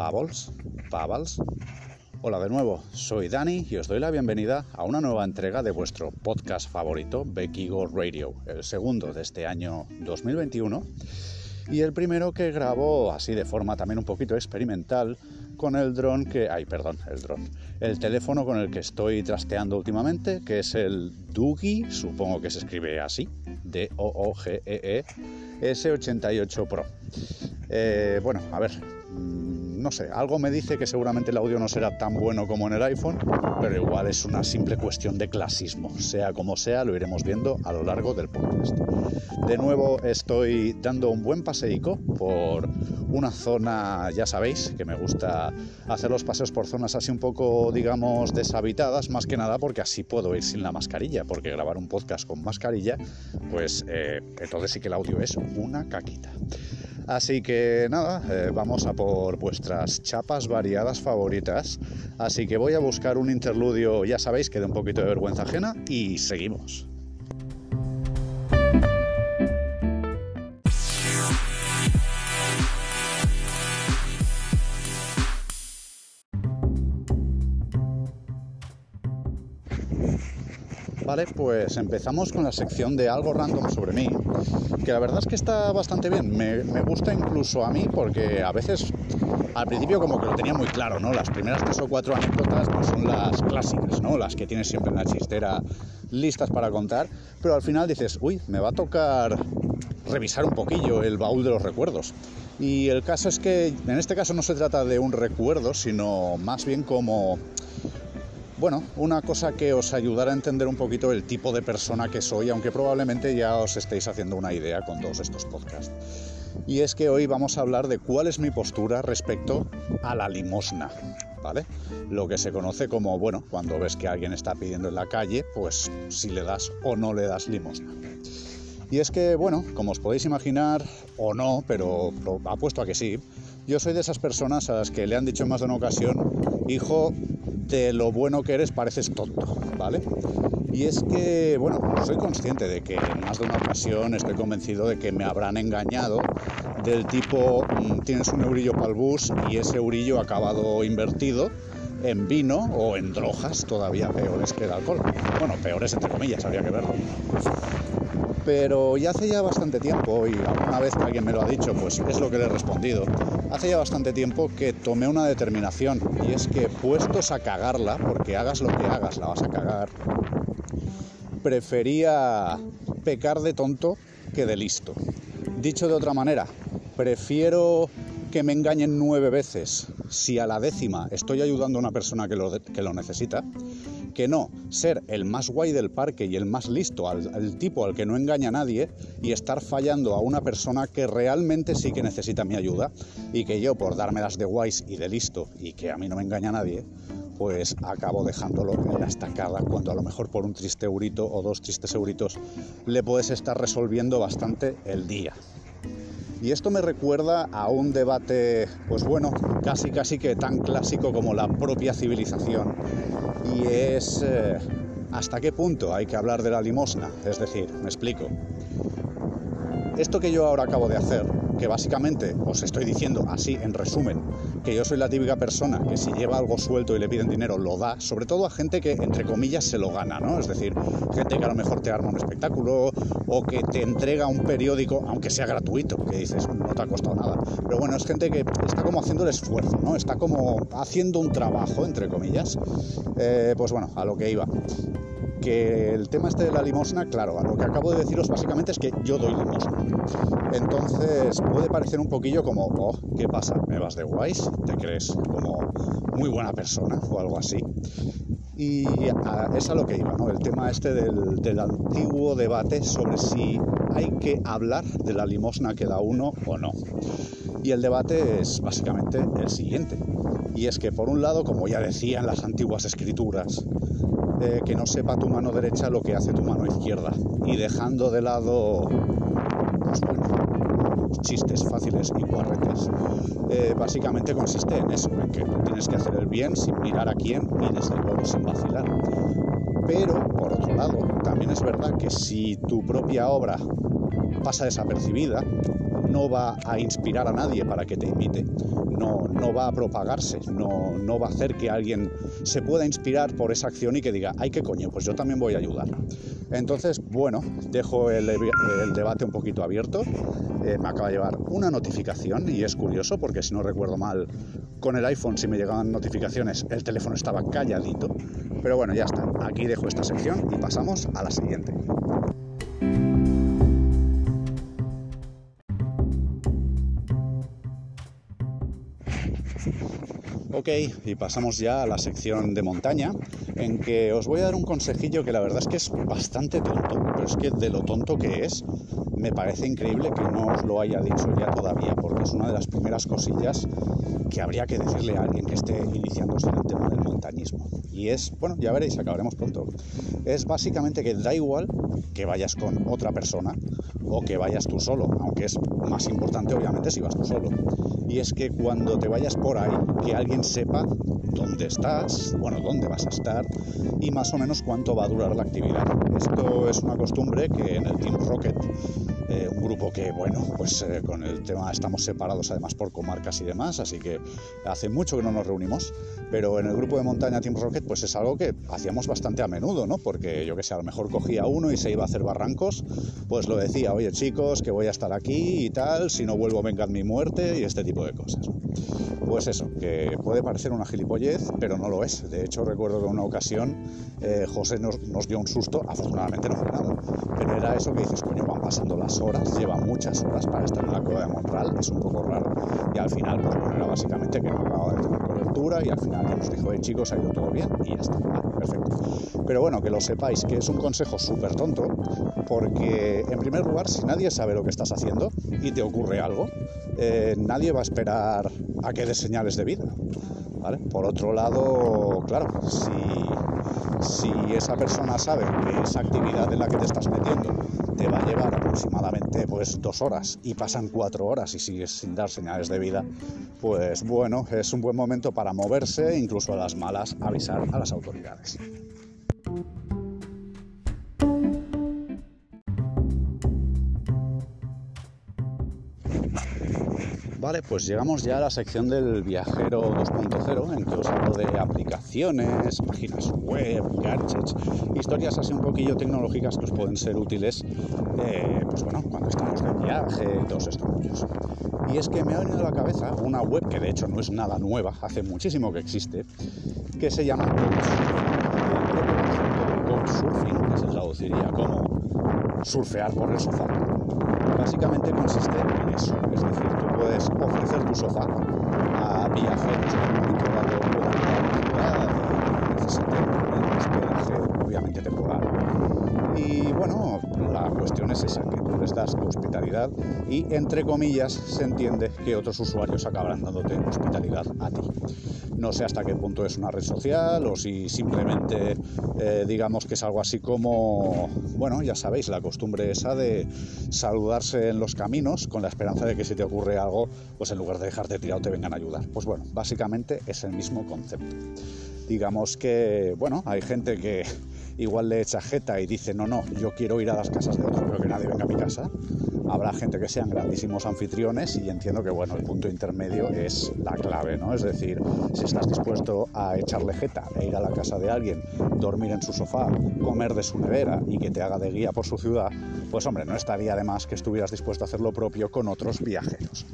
Pavels, Pavals. Hola de nuevo, soy Dani y os doy la bienvenida a una nueva entrega de vuestro podcast favorito, Becky Go Radio, el segundo de este año 2021 y el primero que grabo así de forma también un poquito experimental con el dron que, ay, perdón, el dron, el teléfono con el que estoy trasteando últimamente, que es el Doogie, supongo que se escribe así, D O O G E E S88 Pro. Eh, bueno, a ver, no sé, algo me dice que seguramente el audio no será tan bueno como en el iPhone, pero igual es una simple cuestión de clasismo. Sea como sea, lo iremos viendo a lo largo del podcast. De nuevo estoy dando un buen paseico por una zona, ya sabéis, que me gusta hacer los paseos por zonas así un poco, digamos, deshabitadas, más que nada porque así puedo ir sin la mascarilla, porque grabar un podcast con mascarilla, pues eh, entonces sí que el audio es una caquita. Así que nada, eh, vamos a por vuestras chapas variadas favoritas. Así que voy a buscar un interludio, ya sabéis, que de un poquito de vergüenza ajena y seguimos. Vale, pues empezamos con la sección de algo random sobre mí, que la verdad es que está bastante bien. Me, gusta incluso a mí porque a veces al principio como que lo tenía muy claro, ¿no? Las primeras tres o cuatro anécdotas no son las clásicas, ¿no? Las que tienes siempre en la chistera listas para contar, pero al final dices, uy, me va a tocar revisar un poquillo el baúl de los recuerdos. Y el caso es que en este caso no se trata de un recuerdo, sino más bien como bueno, una cosa que os ayudará a entender un poquito el tipo de persona que soy, aunque probablemente ya os estéis haciendo una idea con todos estos podcasts. Y es que hoy vamos a hablar de cuál es mi postura respecto a la limosna, ¿vale? Lo que se conoce como, bueno, cuando ves que alguien está pidiendo en la calle, pues si le das o no le das limosna. Y es que, bueno, como os podéis imaginar, o no, pero apuesto a que sí, yo soy de esas personas a las que le han dicho en más de una ocasión, hijo, de lo bueno que eres pareces tonto, ¿vale? Y es que, bueno, soy consciente de que en más de una ocasión estoy convencido de que me habrán engañado del tipo, mm, tienes un eurillo para el bus y ese eurillo ha acabado invertido en vino o en drogas todavía peores que el alcohol. Bueno, peores entre comillas, habría que verlo. Pero ya hace ya bastante tiempo, y alguna vez que alguien me lo ha dicho, pues es lo que le he respondido. Hace ya bastante tiempo que tomé una determinación, y es que puestos a cagarla, porque hagas lo que hagas, la vas a cagar, prefería pecar de tonto que de listo. Dicho de otra manera, prefiero que me engañen nueve veces si a la décima estoy ayudando a una persona que lo, que lo necesita, que no ser el más guay del parque y el más listo, al, tipo al que no engaña a nadie y estar fallando a una persona que realmente sí que necesita mi ayuda y que yo por dármelas de guays y de listo y que a mí no me engaña nadie, pues acabo dejándolo en la estacada cuando a lo mejor por un triste eurito o dos tristes euritos le puedes estar resolviendo bastante el día. Y esto me recuerda a un debate, pues bueno, casi casi que tan clásico como la propia civilización. Y es eh, hasta qué punto hay que hablar de la limosna. Es decir, me explico. Esto que yo ahora acabo de hacer que básicamente os estoy diciendo así en resumen, que yo soy la típica persona que si lleva algo suelto y le piden dinero lo da, sobre todo a gente que entre comillas se lo gana, ¿no? Es decir, gente que a lo mejor te arma un espectáculo o que te entrega un periódico, aunque sea gratuito, que dices, no te ha costado nada. Pero bueno, es gente que está como haciendo el esfuerzo, ¿no? Está como haciendo un trabajo, entre comillas. Eh, pues bueno, a lo que iba que el tema este de la limosna, claro, lo que acabo de deciros básicamente es que yo doy limosna. Entonces puede parecer un poquillo como, oh, ¿qué pasa? ¿Me vas de guays? ¿Te crees como muy buena persona o algo así? Y es a lo que iba, ¿no? El tema este del antiguo debate sobre si hay que hablar de la limosna que da uno o no. Y el debate es básicamente el siguiente. Y es que por un lado, como ya decían las antiguas escrituras, que no sepa tu mano derecha lo que hace tu mano izquierda. Y dejando de lado pues chistes fáciles y guarretes, eh, básicamente consiste en eso, en que tienes que hacer el bien sin mirar a quién y desde luego sin vacilar. Pero, por otro lado, también es verdad que si tu propia obra pasa desapercibida, no va a inspirar a nadie para que te imite, no, no va a propagarse, no, no va a hacer que alguien se pueda inspirar por esa acción y que diga, ay, qué coño, pues yo también voy a ayudar. Entonces, bueno, dejo el, debate un poquito abierto. Eh, me acaba de llevar una notificación y es curioso porque si no recuerdo mal, con el iPhone si me llegaban notificaciones el teléfono estaba calladito. Pero bueno, ya está. Aquí dejo esta sección y pasamos a la siguiente. Ok, y pasamos ya a la sección de montaña, en que os voy a dar un consejillo que la verdad es que es bastante tonto, pero es que de lo tonto que es, me parece increíble que no os lo haya dicho ya todavía, porque es una de las primeras cosillas que habría que decirle a alguien que esté iniciándose en el tema del montañismo. Y es, bueno, ya veréis, acabaremos pronto. Es básicamente que da igual que vayas con otra persona o que vayas tú solo, aunque es más importante obviamente si vas tú solo. Y es que cuando te vayas por ahí, que alguien sepa dónde estás, bueno, dónde vas a estar y más o menos cuánto va a durar la actividad. Esto es una costumbre que en el Team Rocket, eh, un grupo que, bueno, pues eh, con el tema estamos separados además por comarcas y demás, así que hace mucho que no nos reunimos, pero en el grupo de montaña Team Rocket pues es algo que hacíamos bastante a menudo, ¿no? Porque yo que sé, a lo mejor cogía uno y se iba a hacer barrancos, pues lo decía, oye chicos, que voy a estar aquí y tal, si no vuelvo vengan mi muerte y este tipo de cosas. Pues eso, que puede parecer una gilipollez, pero no lo es. De hecho, recuerdo que en una ocasión eh, José nos, dio un susto, afortunadamente no fue nada, pero era eso que dices, coño, van pasando las horas, lleva muchas horas para estar en la cueva de Montral, es un poco raro, y al final, pues bueno, era básicamente que no acababa de tener y al final nos dijo, eh, chicos, ha ido todo bien y ya está, perfecto. Pero bueno, que lo sepáis, que es un consejo súper tonto, porque en primer lugar, si nadie sabe lo que estás haciendo y te ocurre algo, eh, nadie va a esperar a que des señales de vida. Por otro lado, claro, si, si esa persona sabe que esa actividad en la que te estás metiendo te va a llevar aproximadamente pues dos horas y pasan cuatro horas y sigues sin dar señales de vida, pues bueno, es un buen momento para moverse, incluso a las malas avisar a las autoridades. Vale, pues llegamos ya a la sección del viajero 2.0 en que os hablo de aplicaciones, páginas web, gadgets, historias así un poquillo tecnológicas que os pueden ser útiles, eh, pues bueno, cuando estamos de viaje todos estos rollos. Y es que me ha venido a la cabeza una web que de hecho no es nada nueva, hace muchísimo que existe, que se llama Couchsurfing, que se traduciría como surfear por el sofá básicamente consiste en eso. Es decir, tu sofá a viajeros que en un un hospedaje obviamente temporal. Y bueno, la cuestión es esa, que tú les das hospitalidad y entre comillas se entiende que otros usuarios acabarán dándote hospitalidad a ti. No sé hasta qué punto es una red social o si simplemente eh, digamos que es algo así como, bueno, ya sabéis, la costumbre esa de saludarse en los caminos con la esperanza de que si te ocurre algo, pues en lugar de dejarte tirado te vengan a ayudar. Pues bueno, básicamente es el mismo concepto. Digamos que, bueno, hay gente que igual le echa jeta y dice, no, no, yo quiero ir a las casas de otros, pero que nadie venga a mi casa. Habrá gente que sean grandísimos anfitriones y entiendo que, bueno, el punto intermedio es la clave, ¿no? Es decir, si estás dispuesto a echarle jeta e ir a la casa de alguien, dormir en su sofá, comer de su nevera y que te haga de guía por su ciudad, pues hombre, no estaría de más que estuvieras dispuesto a hacer lo propio con otros viajeros.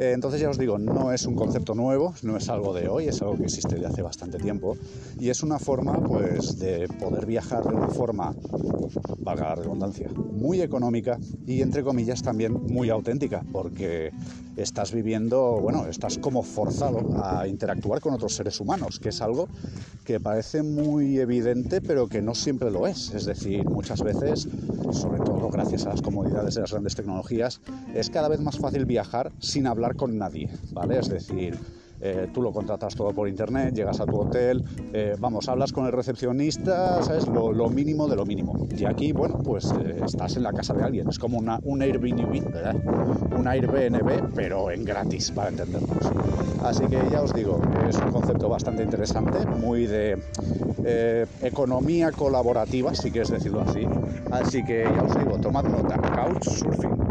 Eh, entonces ya os digo, no es un concepto nuevo, no es algo de hoy, es algo que existe de hace bastante tiempo. Y es una forma pues de poder viajar de una forma, valga la redundancia, muy económica y entre comillas también muy auténtica porque estás viviendo, bueno, estás como forzado a interactuar con otros seres humanos, que es algo que parece muy evidente pero que no siempre lo es. Es decir, muchas veces, sobre todo gracias a las comodidades de las grandes tecnologías, es cada vez más fácil viajar sin hablar con nadie, ¿vale? Es decir, eh, tú lo contratas todo por internet, llegas a tu hotel, eh, vamos, hablas con el recepcionista, ¿sabes? Lo, mínimo de lo mínimo. Y aquí, bueno, pues eh, estás en la casa de alguien, es como una, un Airbnb, ¿verdad? Un Airbnb, pero en gratis, para entendernos. Así que ya os digo, es un concepto bastante interesante, muy de economía colaborativa, si quieres decirlo así. Así que ya os digo, tomad nota, Couchsurfing.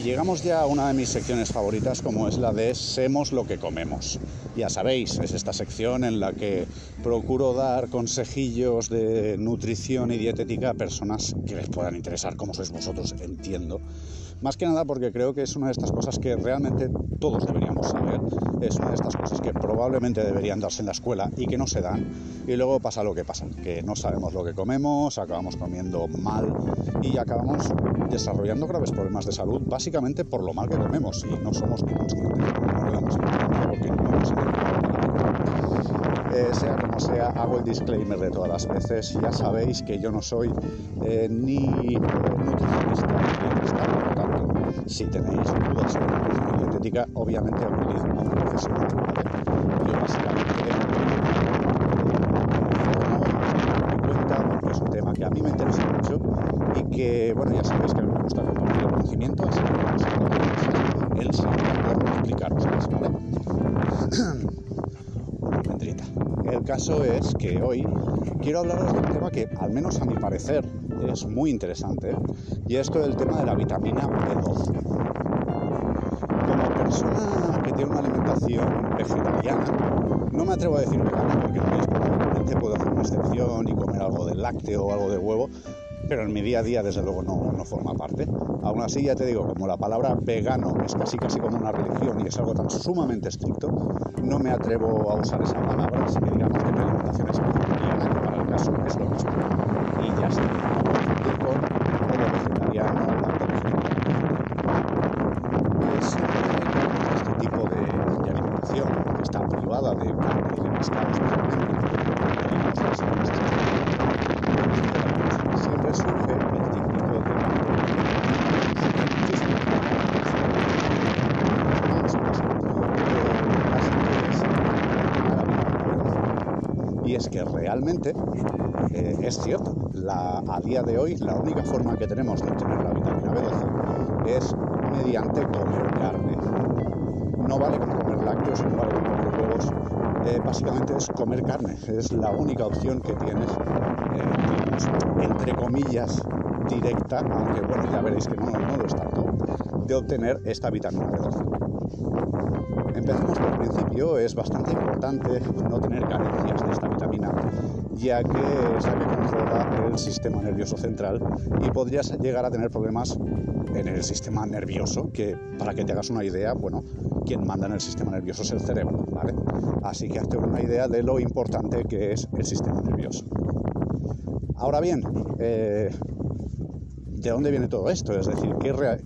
Llegamos ya a una de mis secciones favoritas como es la de Semos lo que comemos. Ya sabéis, es esta sección en la que procuro dar consejillos de nutrición y dietética a personas que les puedan interesar como sois vosotros, entiendo. Más que nada porque creo que es una de estas cosas que realmente todos deberíamos saber. Es una de estas cosas que probablemente deberían darse en la escuela y que no se dan. Y luego pasa lo que pasa, que no sabemos lo que comemos, acabamos comiendo mal y acabamos desarrollando graves problemas de salud, básicamente por lo mal que comemos y no somos ni conscientes. Eh, sea como sea, hago el disclaimer de todas las veces. Ya sabéis que yo no soy eh, ni eh, nutricionista ni por lo tanto, si tenéis dudas sobre dietética, obviamente a un profesional. Yo básicamente cuenta es un tema que a mí me interesa mucho y que, bueno, ya sabéis que me gusta compartir el conocimiento, así que vamos a el siguiente explicaros ¿vale? El caso es que hoy quiero hablaros de un tema que, al menos a mi parecer, es muy interesante, y esto es el tema de la vitamina B12. Persona que tiene una alimentación vegetariana, no me atrevo a decir vegana porque no es probablemente puedo hacer una excepción y comer algo de lácteo o algo de huevo, pero en mi día a día desde luego no, no, forma parte. Aún así ya te digo, como la palabra vegano es casi casi como una religión y es algo tan sumamente estricto, no me atrevo a usar esa palabra, así que digamos que mi alimentación es vegetariana, que para el caso es lo mismo. Y ya está, no con como vegetariano o Es este tipo de, de, alimentación que está privada de carne y de pescados, siempre surge el típico es que realmente eh, es cierto, a día de hoy la única forma que tenemos de obtener la vitamina B12 es mediante comer carne. No vale con comer lácteos, no vale con comer huevos, eh, básicamente es comer carne, es la única opción que tienes, eh, entre comillas, directa, aunque bueno, ya veréis que no, no lo es tanto, de obtener esta vitamina B12. Empecemos por el principio, es bastante importante no tener carencias de esta vitamina, ya que es la que controla el sistema nervioso central y podrías llegar a tener problemas en el sistema nervioso, que para que te hagas una idea, bueno, quien manda en el sistema nervioso es el cerebro, ¿vale? Así que hazte una idea de lo importante que es el sistema nervioso. Ahora bien, eh, ¿De dónde viene todo esto? Es decir,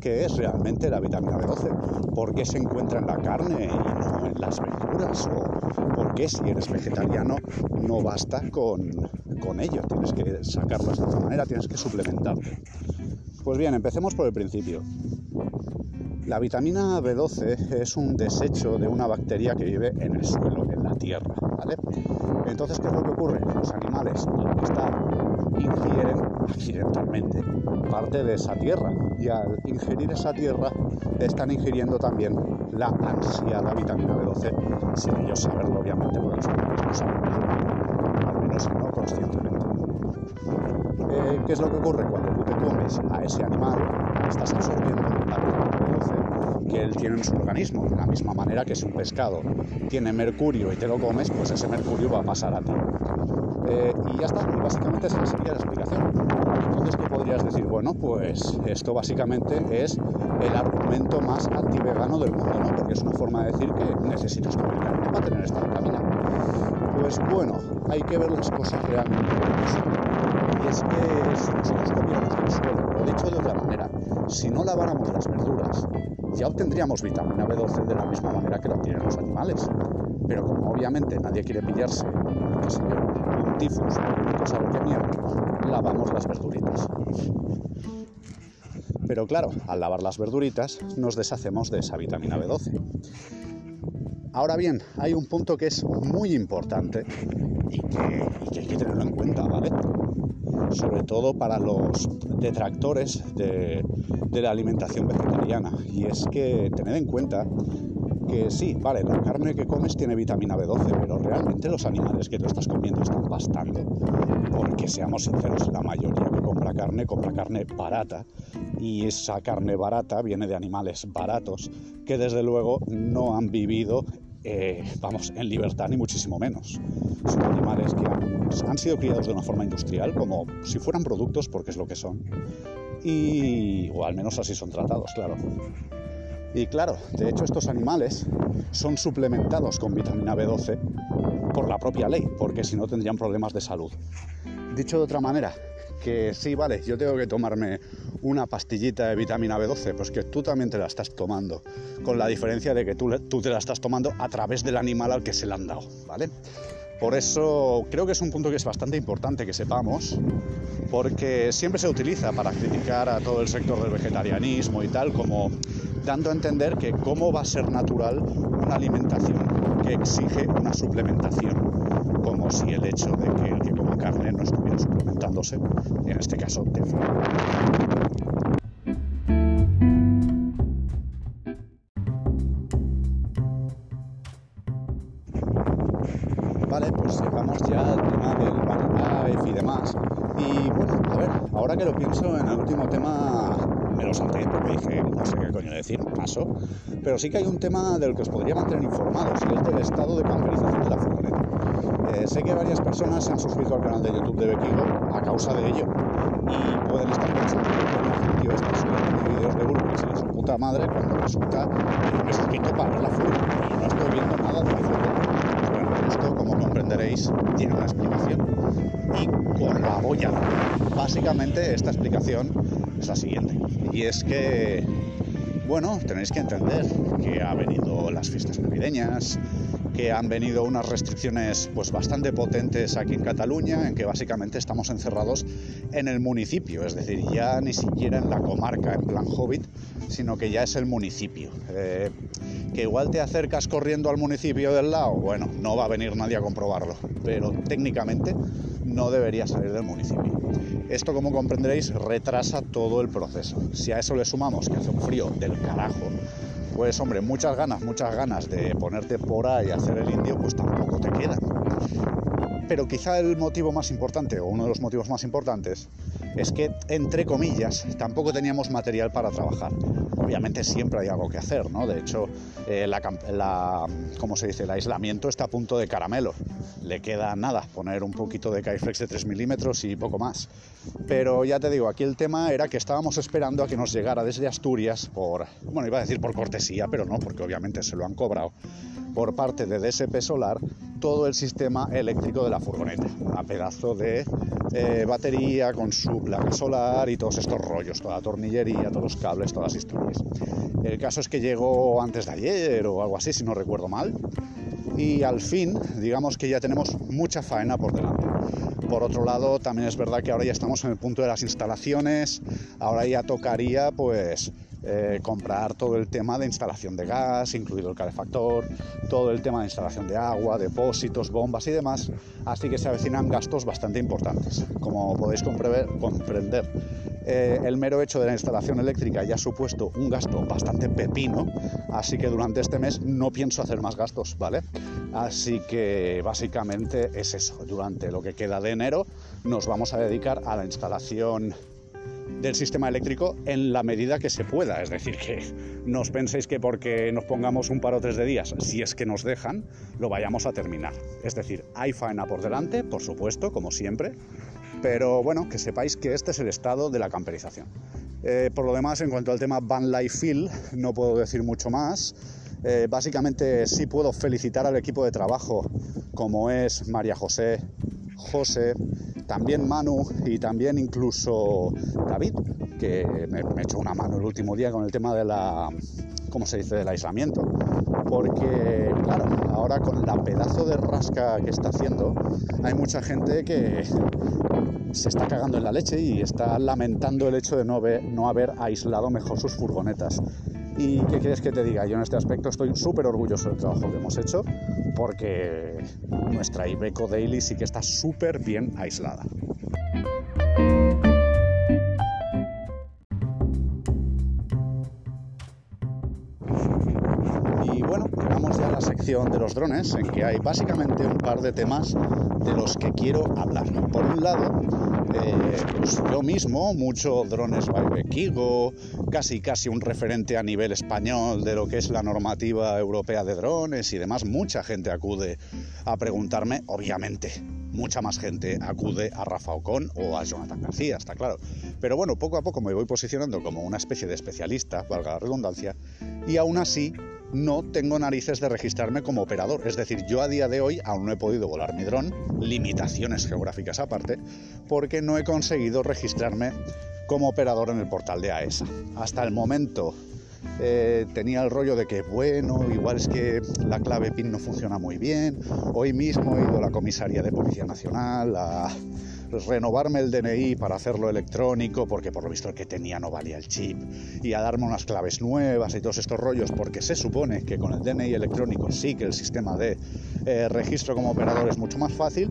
¿qué, es realmente la vitamina B12? ¿Por qué se encuentra en la carne y no en las verduras? ¿O por qué si eres vegetariano no basta con, con ello? Tienes que sacarlo de otra manera, tienes que suplementarte. Pues bien, empecemos por el principio. La vitamina B12 es un desecho de una bacteria que vive en el suelo, en la tierra. Entonces, ¿qué es lo que ocurre? Los animales, al estar, ingieren accidentalmente parte de esa tierra y al ingerir esa tierra están ingiriendo también la ansiada vitamina B12 sin ellos saberlo obviamente porque los animales no saben al menos no conscientemente. Eh, ¿Qué es lo que ocurre cuando tú te comes a ese animal? Estás absorbiendo la vitamina B12 que él tiene en su organismo, de la misma manera que si un pescado tiene mercurio y te lo comes, pues ese mercurio va a pasar a ti. Eh, y ya está, básicamente esa sería la explicación. Entonces, ¿qué podrías decir? Bueno, pues esto básicamente es el argumento más anti-vegano del mundo, ¿no? Porque es una forma de decir que necesitas comer carne para tener esta vitamina. Pues bueno, hay que ver las cosas realmente Y es que si nosotros comiéramos del suelo, lo dicho de otra manera, si no laváramos las verduras, ya obtendríamos vitamina B12 de la misma manera que la obtienen los animales. Pero como obviamente nadie quiere pillarse, sé yo, un tifus o cosa lo que mierda, lavamos las verduritas. Pero claro, al lavar las verduritas nos deshacemos de esa vitamina B12. Ahora bien, hay un punto que es muy importante y que, que hay que tenerlo en cuenta, ¿vale? sobre todo para los detractores de, la alimentación vegetariana. Y es que tened en cuenta que sí, vale, la carne que comes tiene vitamina B12, pero realmente los animales que tú estás comiendo están bastando. Porque seamos sinceros, la mayoría que compra carne compra carne barata y esa carne barata viene de animales baratos que desde luego no han vivido eh, vamos, en libertad ni muchísimo menos. Son animales que han, sido criados de una forma industrial, como si fueran productos, porque es lo que son. Y, o al menos así son tratados, claro. Y claro, de hecho estos animales son suplementados con vitamina B12 por la propia ley, porque si no tendrían problemas de salud. Dicho de otra manera, que sí, vale, yo tengo que tomarme una pastillita de vitamina B12, pues que tú también te la estás tomando, con la diferencia de que tú, tú te la estás tomando a través del animal al que se la han dado, ¿vale? Por eso creo que es un punto que es bastante importante que sepamos, porque siempre se utiliza para criticar a todo el sector del vegetarianismo y tal, como dando a entender que cómo va a ser natural una alimentación que exige una suplementación, como si el hecho de que el que coma carne no estuviera suplementándose, en este caso de Vale, Pero sí que hay un tema del que os podría mantener informados, y es del estado de camperización de la furgoneta. Eh, sé que varias personas se han suscrito al canal de YouTube de Bequigo a causa de ello y pueden estar pensando que el está subiendo vídeos de Urbex y de su puta madre cuando resulta que me suscrito para ver la furgoneta y no estoy viendo nada de la furgoneta esto, como comprenderéis, tiene una explicación. Y con la boya. Básicamente esta explicación es la siguiente. Y es que, bueno, tenéis que entender que ha venido las fiestas navideñas, que han venido unas restricciones pues bastante potentes aquí en Cataluña, en que básicamente estamos encerrados en el municipio, es decir, ya ni siquiera en la comarca en plan hobbit, sino que ya es el municipio. Eh, que igual te acercas corriendo al municipio del lado, bueno, no va a venir nadie a comprobarlo, pero técnicamente no debería salir del municipio. Esto, como comprenderéis, retrasa todo el proceso. Si a eso le sumamos que hace un frío del carajo, pues hombre, muchas ganas, muchas ganas de ponerte por ahí a hacer el indio, pues tampoco te quedan. Pero quizá el motivo más importante, o uno de los motivos más importantes, es que, entre comillas, tampoco teníamos material para trabajar. Obviamente siempre hay algo que hacer, ¿no? De hecho, eh, la, se dice? El aislamiento está a punto de caramelo. Le queda nada, poner un poquito de Kaiflex de 3 milímetros y poco más. Pero ya te digo, aquí el tema era que estábamos esperando a que nos llegara desde Asturias por, bueno, iba a decir por cortesía, pero no, porque obviamente se lo han cobrado, por parte de DSP Solar todo el sistema eléctrico de la furgoneta. A pedazo de eh, batería con su placa solar y todos estos rollos, toda la tornillería, todos los cables, todas las historias. El caso es que llegó antes de ayer o algo así, si no recuerdo mal. Y al fin, digamos que ya tenemos mucha faena por delante. Por otro lado, también es verdad que ahora ya estamos en el punto de las instalaciones, ahora ya tocaría pues eh, comprar todo el tema de instalación de gas, incluido el calefactor, todo el tema de instalación de agua, depósitos, bombas y demás, así que se avecinan gastos bastante importantes. Como podéis comprender, eh, el mero hecho de la instalación eléctrica ya ha supuesto un gasto bastante pepino, así que durante este mes no pienso hacer más gastos, ¿vale? Así que básicamente es eso, durante lo que queda de enero nos vamos a dedicar a la instalación del sistema eléctrico en la medida que se pueda. Es decir, que no os penséis que porque nos pongamos un par o tres de días, si es que nos dejan, lo vayamos a terminar. Es decir, hay faena por delante, por supuesto, como siempre, pero bueno, que sepáis que este es el estado de la camperización. Eh, por lo demás, en cuanto al tema Van Life Feel, no puedo decir mucho más. Eh, básicamente sí puedo felicitar al equipo de trabajo, como es María José, José, también Manu y también incluso David, que me, me, echó una mano el último día con el tema de la, ¿cómo se dice?, del aislamiento. Porque, claro, ahora con la pedazo de rasca que está haciendo, hay mucha gente que se está cagando en la leche y está lamentando el hecho de no haber, no haber aislado mejor sus furgonetas. ¿Y qué quieres que te diga? Yo en este aspecto estoy súper orgulloso del trabajo que hemos hecho porque nuestra Ibeco Daily sí que está súper bien aislada. De los drones en que hay básicamente un par de temas de los que quiero hablar. Por un lado, eh, pues yo mismo, mucho drones by Kigo, casi casi un referente a nivel español de lo que es la normativa europea de drones y demás, mucha gente acude a preguntarme, obviamente, mucha más gente acude a Rafa Ocon o a Jonathan García, está claro. Pero bueno, poco a poco me voy posicionando como una especie de especialista, valga la redundancia, y aún así no tengo narices de registrarme como operador. Es decir, yo a día de hoy aún no he podido volar mi dron, limitaciones geográficas aparte, porque no he conseguido registrarme como operador en el portal de AESA. E Hasta el momento eh, tenía el rollo de que, bueno, igual es que la clave PIN no funciona muy bien. Hoy mismo he ido a la comisaría de Policía Nacional a renovarme el DNI para hacerlo electrónico, porque por lo visto el que tenía no valía el chip, y a darme unas claves nuevas y todos estos rollos, porque se supone que con el DNI electrónico sí que el sistema de eh, registro como operador es mucho más fácil,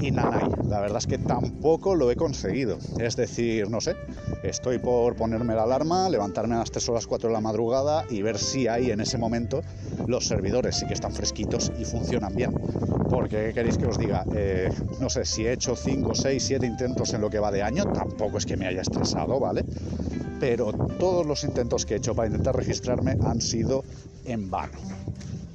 y nanay. La verdad es que tampoco lo he conseguido. Es decir, no sé, estoy por ponerme la alarma, levantarme a las 3 o las 4 de la madrugada y ver si hay en ese momento los servidores sí que están fresquitos y funcionan bien. Porque, ¿qué queréis que os diga? Eh, no sé, si he hecho 5, 6, 7 intentos en lo que va de año, tampoco es que me haya estresado, ¿vale? Pero todos los intentos que he hecho para intentar registrarme han sido en vano.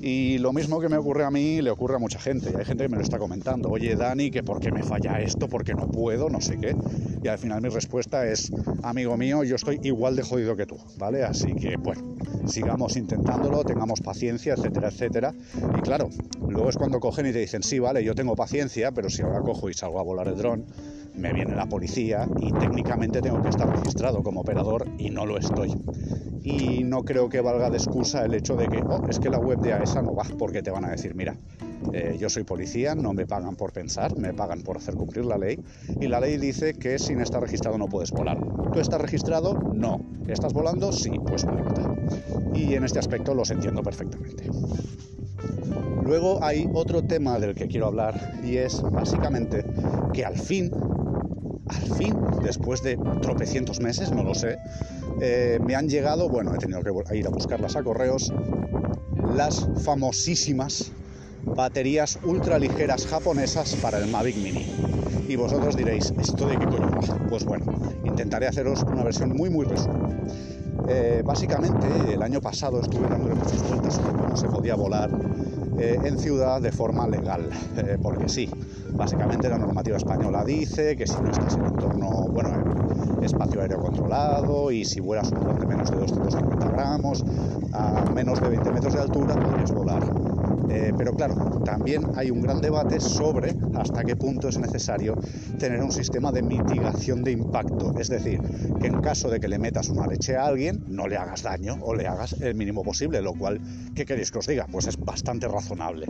Y lo mismo que me ocurre a mí le ocurre a mucha gente. Y hay gente que me lo está comentando. Oye, Dani, que por qué me falla esto, por qué no puedo, no sé qué. Y al final mi respuesta es, amigo mío, yo estoy igual de jodido que tú, ¿vale? Así que, bueno, sigamos intentándolo, tengamos paciencia, etcétera, etcétera. Y claro, luego es cuando cogen y te dicen, sí, vale, yo tengo paciencia, pero si ahora cojo y salgo a volar el dron, me viene la policía y técnicamente tengo que estar registrado como operador y no lo estoy y no creo que valga de excusa el hecho de que, oh, es que la web de AESA no va, porque te van a decir, mira, eh, yo soy policía, no me pagan por pensar, me pagan por hacer cumplir la ley y la ley dice que sin estar registrado no puedes volar. ¿Tú estás registrado? No. ¿Estás volando? Sí, pues vuelta. Y en este aspecto los entiendo perfectamente. Luego hay otro tema del que quiero hablar y es básicamente que al fin, al fin, después de tropecientos meses, no lo sé, eh, me han llegado, bueno, he tenido que ir a buscarlas a correos, las famosísimas baterías ultraligeras japonesas para el Mavic Mini. Y vosotros diréis, ¿esto de qué coño va? Pues bueno, intentaré haceros una versión muy muy resumida. Eh, básicamente, el año pasado estuve dándole muchas vueltas sobre cómo se podía volar eh, en ciudad de forma legal, porque sí, básicamente la normativa española dice que si no estás en entorno, bueno, espacio aéreo controlado y si vuelas un dron de menos de 250 gramos, a menos de 20 metros de altura, podrías volar. Eh, pero claro, también hay un gran debate sobre hasta qué punto es necesario tener un sistema de mitigación de impacto. Es decir, que en caso de que le metas una leche a alguien, no le hagas daño o le hagas el mínimo posible, lo cual, ¿qué queréis que os diga? Pues es bastante razonable.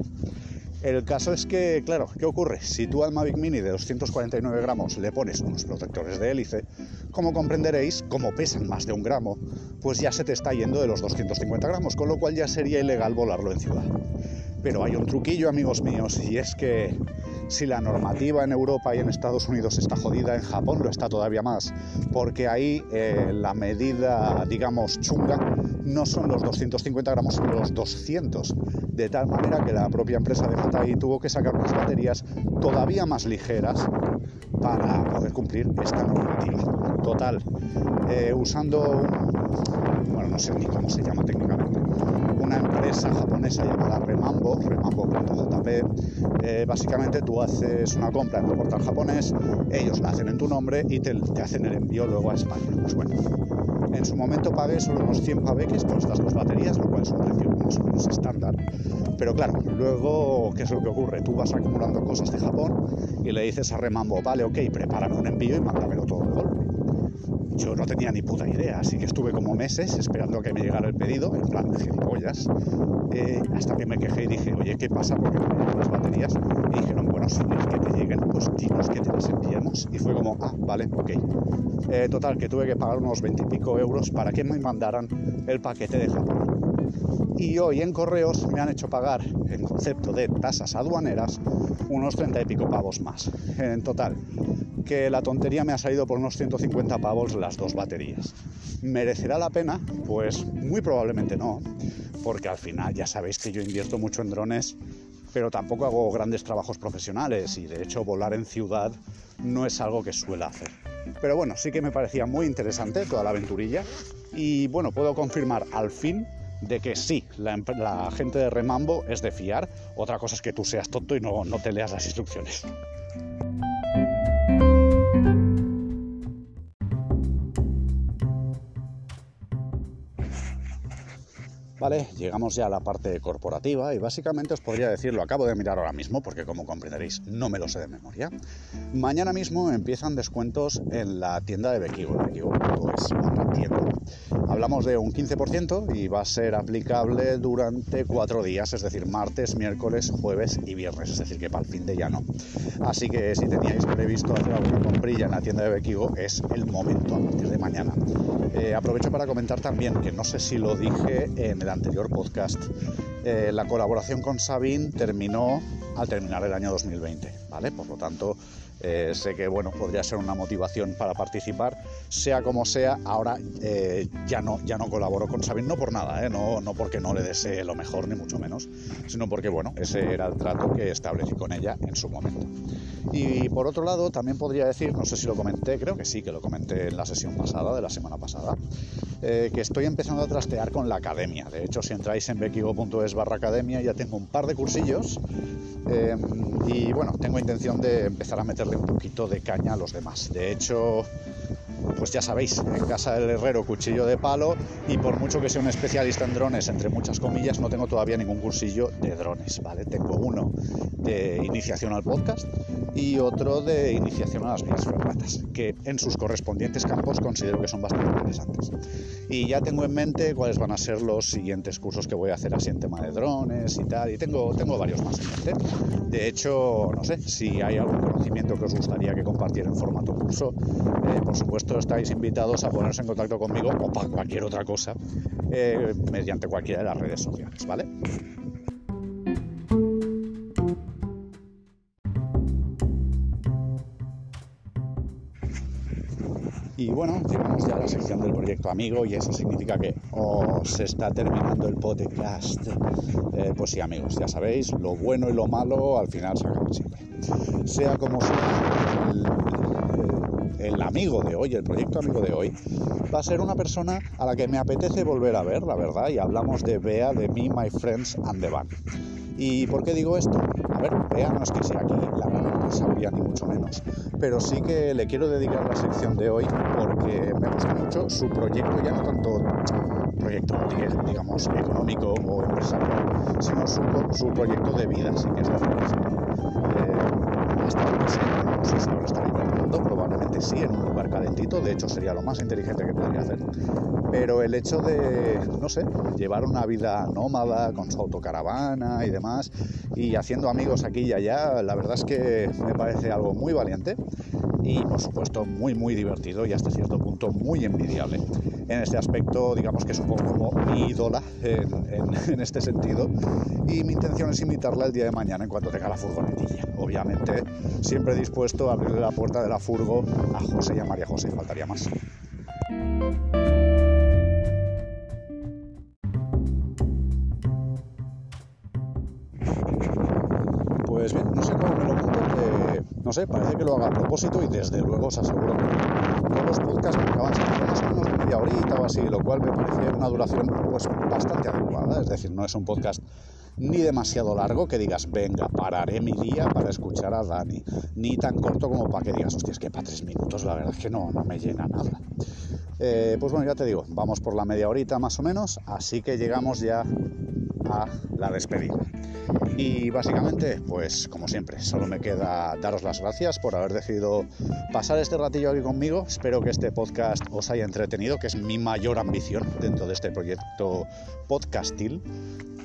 El caso es que, claro, ¿qué ocurre? Si tú al Mavic Mini de 249 gramos le pones unos protectores de hélice, como comprenderéis, como pesan más de un gramo, pues ya se te está yendo de los 250 gramos, con lo cual ya sería ilegal volarlo en ciudad. Pero hay un truquillo, amigos míos, y es que si la normativa en Europa y en Estados Unidos está jodida, en Japón lo está todavía más, porque ahí eh, la medida, digamos, chunga no son los 250 gramos, sino los 200, de tal manera que la propia empresa de JI tuvo que sacar unas baterías todavía más ligeras para poder cumplir esta normativa. Total, eh, usando, bueno, no sé ni cómo se llama técnicamente, empresa japonesa llamada Remambo, remambo.jp, eh, básicamente tú haces una compra en tu portal japonés, ellos la hacen en tu nombre y te, hacen el envío luego a España. Pues bueno, en su momento pagué solo unos 100 paveques por estas dos baterías, lo cual es un precio más o menos estándar. Pero claro, luego, ¿qué es lo que ocurre? Tú vas acumulando cosas de Japón y le dices a Remambo, vale, ok, prepárame un envío y mándamelo todo de golpe. Yo no tenía ni puta idea, así que estuve como meses esperando a que me llegara el pedido, en plan de gilipollas, eh, hasta que me quejé y dije, oye, ¿qué pasa? Porque no me las baterías. Y dijeron, bueno, si quieres que te lleguen, pues dinos que te las enviamos. Y fue como, ah, vale, ok. Eh, total, que tuve que pagar unos 20 y pico euros para que me mandaran el paquete de Japón. y hoy en correos me han hecho pagar en concepto de tasas aduaneras unos 30 y pico pavos más. En total, que la tontería me ha salido por unos 150 pavos las dos baterías. ¿Merecerá la pena? Pues muy probablemente no, porque al final ya sabéis que yo invierto mucho en drones, pero tampoco hago grandes trabajos profesionales y de hecho volar en ciudad no es algo que suele hacer. Pero bueno, sí que me parecía muy interesante toda la aventurilla y bueno, puedo confirmar al fin de que sí, la, gente de Remambo es de fiar. Otra cosa es que tú seas tonto y no, no te leas las instrucciones. Vale, llegamos ya a la parte corporativa y básicamente os podría decir, lo acabo de mirar ahora mismo porque como comprenderéis no me lo sé de memoria. Mañana mismo empiezan descuentos en la tienda de Bequigo, bequigo.es, tienda. Hablamos de un 15% y va a ser aplicable durante cuatro días, es decir, martes, miércoles, jueves y viernes, es decir, que para el fin de ya no. Así que si teníais previsto hacer alguna comprilla en la tienda de Bequigo, es el momento a partir de mañana. Eh, aprovecho para comentar también que no sé si lo dije en el anterior podcast. Eh, la colaboración con Sabin terminó al terminar el año 2020, ¿vale? Por lo tanto, eh, sé que bueno, podría ser una motivación para participar. Sea como sea, ahora eh, ya, no, ya no colaboro con Sabine, no por nada, ¿eh? no, no porque no le desee lo mejor, ni mucho menos, sino porque bueno, ese era el trato que establecí con ella en su momento. Y por otro lado, también podría decir, no sé si lo comenté, creo que sí, que lo comenté en la sesión pasada, de la semana pasada, que estoy empezando a trastear con la academia. De hecho, si entráis en bequigo.es barra academia, ya tengo un par de cursillos y bueno, tengo intención de empezar a meterle un poquito de caña a los demás. De hecho, pues ya sabéis, en casa del herrero cuchillo de palo y por mucho que sea un especialista en drones, entre muchas comillas, no tengo todavía ningún cursillo de drones, ¿vale? Tengo uno de iniciación al podcast y otro de iniciación a las vías ferratas, que en sus correspondientes campos considero que son bastante interesantes. Y ya tengo en mente cuáles van a ser los siguientes cursos que voy a hacer así en tema de drones y tal, y tengo, tengo varios más en mente. De hecho, no sé, si hay algún conocimiento que os gustaría que compartiera en formato curso, eh, por supuesto estáis invitados a ponerse en contacto conmigo o para cualquier otra cosa eh, mediante cualquiera de las redes sociales, ¿vale? Y bueno, llegamos ya a la sección del proyecto amigo y eso significa que os está terminando el podcast. Eh, pues sí, amigos, ya sabéis, lo bueno y lo malo al final se acaban siempre. Sea como sea, el amigo de hoy, el proyecto amigo de hoy, va a ser una persona a la que me apetece volver a ver, la verdad, y hablamos de Bea, de Me, My Friends and the Band. ¿Y por qué digo esto? A ver, Bea no es que sea aquí la empresaria ni mucho menos, pero sí que le quiero dedicar la sección de hoy porque me gusta mucho su proyecto, ya no tanto proyecto, digamos, económico o empresarial, sino su, su proyecto de vida, sí que es decir, eh, hasta donde sé, no sé si ahora inventando, sí, en un lugar calentito, de hecho sería lo más inteligente que podría hacer, pero el hecho de, no sé, llevar una vida nómada con su autocaravana y demás, y haciendo amigos aquí y allá, la verdad es que me parece algo muy valiente y por supuesto muy muy divertido y hasta cierto punto muy envidiable. En este aspecto digamos que es un poco como mi ídola en, en, en este sentido y mi intención es invitarla el día de mañana en cuanto tenga la furgonetilla. Obviamente siempre dispuesto a abrirle la puerta de la furgo a José y a María José, faltaría más. Pues bien, no sé cómo me lo monto, que, no sé, parece que lo haga a propósito y desde luego os aseguro que. Todos los podcasts me acaban siendo más o menos de media horita o así, lo cual me parece una duración pues bastante adecuada, es decir, no es un podcast ni demasiado largo que digas, venga, pararé mi día para escuchar a Dani, ni tan corto como para que digas, hostia, que para tres minutos la verdad es que no, no me llena nada. Eh, pues bueno, ya te digo, vamos por la media horita más o menos, así que llegamos ya a la despedida. Y básicamente, pues como siempre, solo me queda daros las gracias por haber decidido pasar este ratillo aquí conmigo. Espero que este podcast os haya entretenido, que es mi mayor ambición dentro de este proyecto podcastil.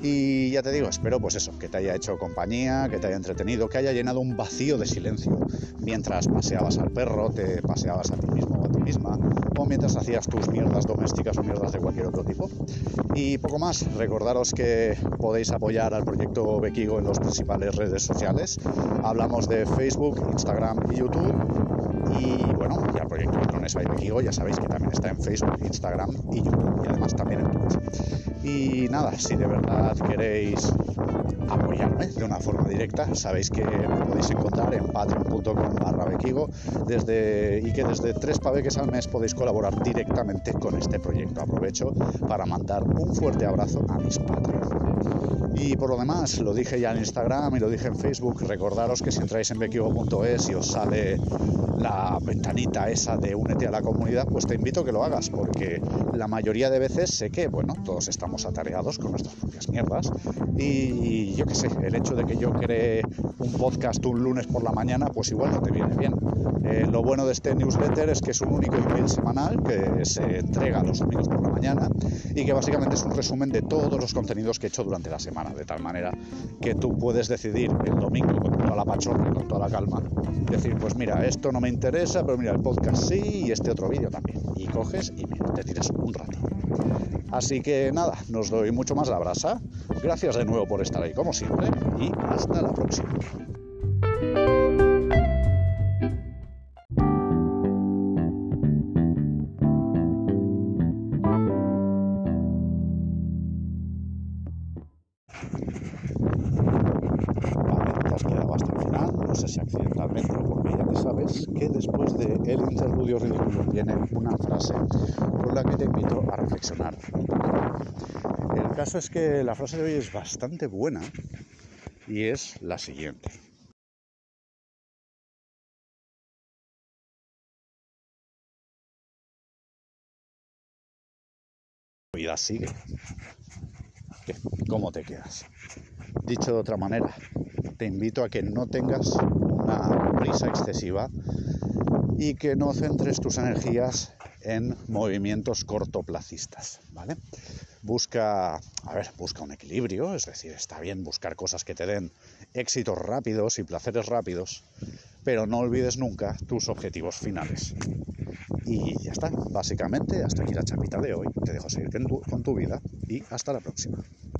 Y ya te digo, espero pues eso, que te haya hecho compañía, que te haya entretenido, que haya llenado un vacío de silencio mientras paseabas al perro, te paseabas a ti mismo o a ti misma, o mientras hacías tus mierdas domésticas o mierdas de cualquier otro tipo. Y poco más, recordaros que podéis apoyar al proyecto Bequigo en las principales redes sociales. Hablamos de Facebook, Instagram y YouTube. Y bueno, ya el proyecto Drones by Bequigo ya sabéis que también está en Facebook, Instagram y YouTube. Y además también en Twitch. Y nada, si de verdad queréis apoyarme de una forma directa, sabéis que me podéis encontrar en patreon.com barra bequigo desde, y que desde tres paveques al mes podéis colaborar directamente con este proyecto. Aprovecho para mandar un fuerte abrazo a mis Patreon. Y por lo demás, lo dije ya en Instagram y lo dije en Facebook, recordaros que si entráis en bequigo.es y os sale la ventanita esa de únete a la comunidad, pues te invito a que lo hagas, porque la mayoría de veces sé que, bueno, todos estamos atareados con nuestras propias mierdas y yo qué sé, el hecho de que yo cree un podcast un lunes por la mañana, pues igual no te viene bien. Eh, lo bueno de este newsletter es que es un único email semanal que se entrega a los amigos por la mañana y que básicamente es un resumen de todos los contenidos que he hecho durante la semana, de tal manera que tú puedes decidir el domingo con toda la pachorra con toda la calma, decir, pues mira, esto no me interesa, pero mira, el podcast sí y este otro vídeo también. Y coges y mira, te tiras un rato. Así que nada, nos doy mucho más la brasa. Gracias de nuevo por estar ahí como siempre y hasta la próxima. Vale, te has quedado final, no sé si accidentalmente porque ya te sabes que después del el interludio ridículo viene una frase con la que te invito a reflexionar un. El caso es que la frase de hoy es bastante buena y es la siguiente. La vida sigue. ¿Qué? ¿Cómo te quedas? Dicho de otra manera, te invito a que no tengas una prisa excesiva y que no centres tus energías en movimientos cortoplacistas, ¿vale? Busca, a ver, busca un equilibrio, es decir, está bien buscar cosas que te den éxitos rápidos y placeres rápidos, pero no olvides nunca tus objetivos finales. Y ya está, básicamente, hasta aquí la chapita de hoy. Te dejo seguir con tu, con tu vida y hasta la próxima.